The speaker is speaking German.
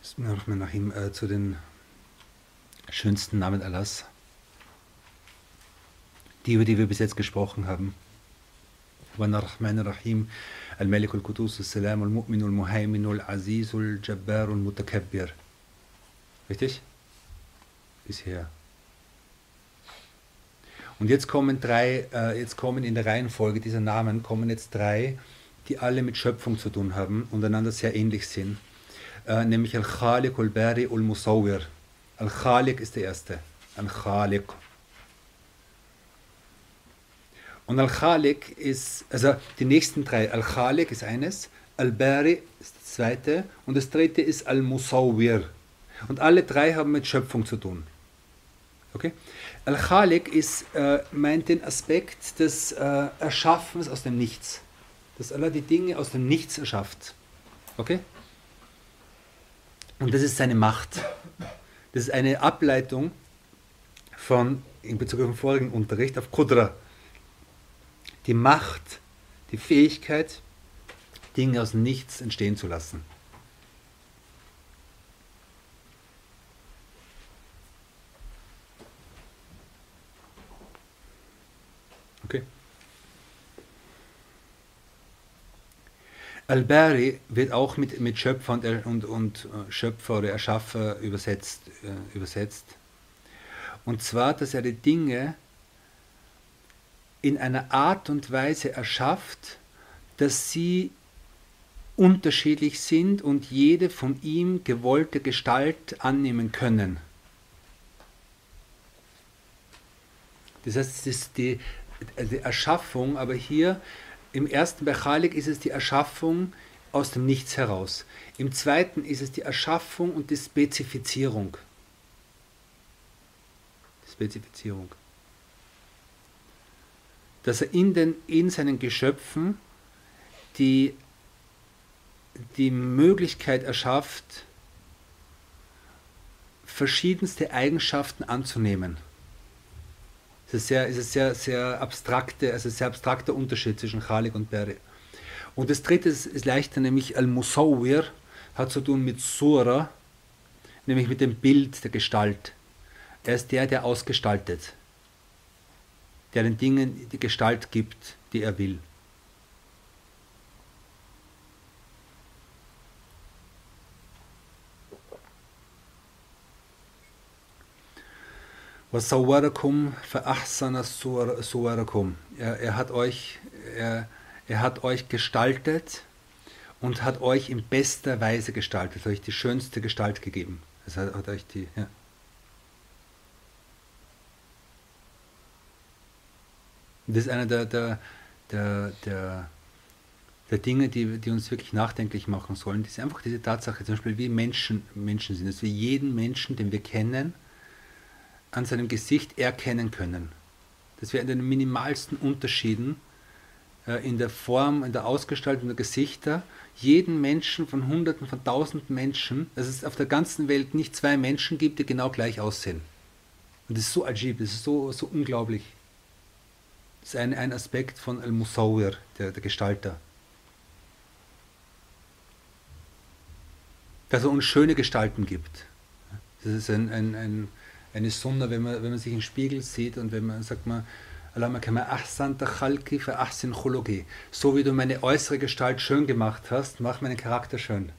Bismillahirrahmanirrahim äh, zu den schönsten Namen Allahs, die über die wir bis jetzt gesprochen haben. Rahman Rahim, Al-Malik al-Qudus, Al-Salam, Al-Mu'min, Al-Muhaymin, Al-Aziz, Al-Jabbar, Al-Mutakabbir. Richtig? Bisher. Und jetzt kommen drei, äh, jetzt kommen in der Reihenfolge dieser Namen, kommen jetzt drei, die alle mit Schöpfung zu tun haben und einander sehr ähnlich sind. Äh, nämlich Al-Khaliq, Al-Bari, Al-Musawwir. Al-Khaliq ist der erste. Al-Khaliq. Und Al-Khaliq ist, also die nächsten drei, Al-Khaliq ist eines, Al-Bari ist das zweite und das dritte ist Al-Musawwir. Und alle drei haben mit Schöpfung zu tun. Okay? Al-Khaliq ist, äh, meint den Aspekt des äh, Erschaffens aus dem Nichts. Dass Allah die Dinge aus dem Nichts erschafft. Okay? Und das ist seine Macht. Das ist eine Ableitung von, in Bezug auf den vorigen Unterricht, auf Qudra die Macht, die Fähigkeit, Dinge aus nichts entstehen zu lassen. Okay. Al-Bari wird auch mit, mit Schöpfer und, und, und äh, Schöpfer oder Erschaffer übersetzt, äh, übersetzt. Und zwar, dass er die Dinge in einer Art und Weise erschafft, dass sie unterschiedlich sind und jede von ihm gewollte Gestalt annehmen können. Das heißt, es ist die, die Erschaffung, aber hier im ersten Bechalik ist es die Erschaffung aus dem Nichts heraus. Im zweiten ist es die Erschaffung und die Spezifizierung. Spezifizierung dass er in, den, in seinen Geschöpfen die, die Möglichkeit erschafft, verschiedenste Eigenschaften anzunehmen. Es ist, sehr, es ist sehr, sehr abstrakte, also sehr abstrakter Unterschied zwischen Khalik und Beri. Und das dritte ist, ist leichter, nämlich Al-Musawwir, hat zu tun mit Sura, nämlich mit dem Bild der Gestalt. Er ist der, der ausgestaltet der den Dingen die Gestalt gibt, die er will. وَصَوَّرَكُمْ فَأَحْسَنَ صُوَرَكُمْ er, er, hat euch, er, er hat euch gestaltet und hat euch in bester Weise gestaltet, hat euch die schönste Gestalt gegeben. Es hat, hat euch die, ja. Das ist einer der, der, der, der, der Dinge, die, die uns wirklich nachdenklich machen sollen. Das ist einfach diese Tatsache, zum Beispiel wie Menschen, Menschen sind, dass wir jeden Menschen, den wir kennen, an seinem Gesicht erkennen können. Dass wir in den minimalsten Unterschieden äh, in der Form, in der Ausgestaltung der Gesichter jeden Menschen von Hunderten, von Tausenden Menschen, dass es auf der ganzen Welt nicht zwei Menschen gibt, die genau gleich aussehen. Und das ist so ajib, das ist so, so unglaublich. Das ist ein, ein Aspekt von Al-Musawwir, der, der Gestalter. Dass er uns schöne Gestalten gibt. Das ist ein, ein, ein, eine Sunna, wenn man, wenn man sich im Spiegel sieht und wenn man sagt, man, so wie du meine äußere Gestalt schön gemacht hast, mach meinen Charakter schön.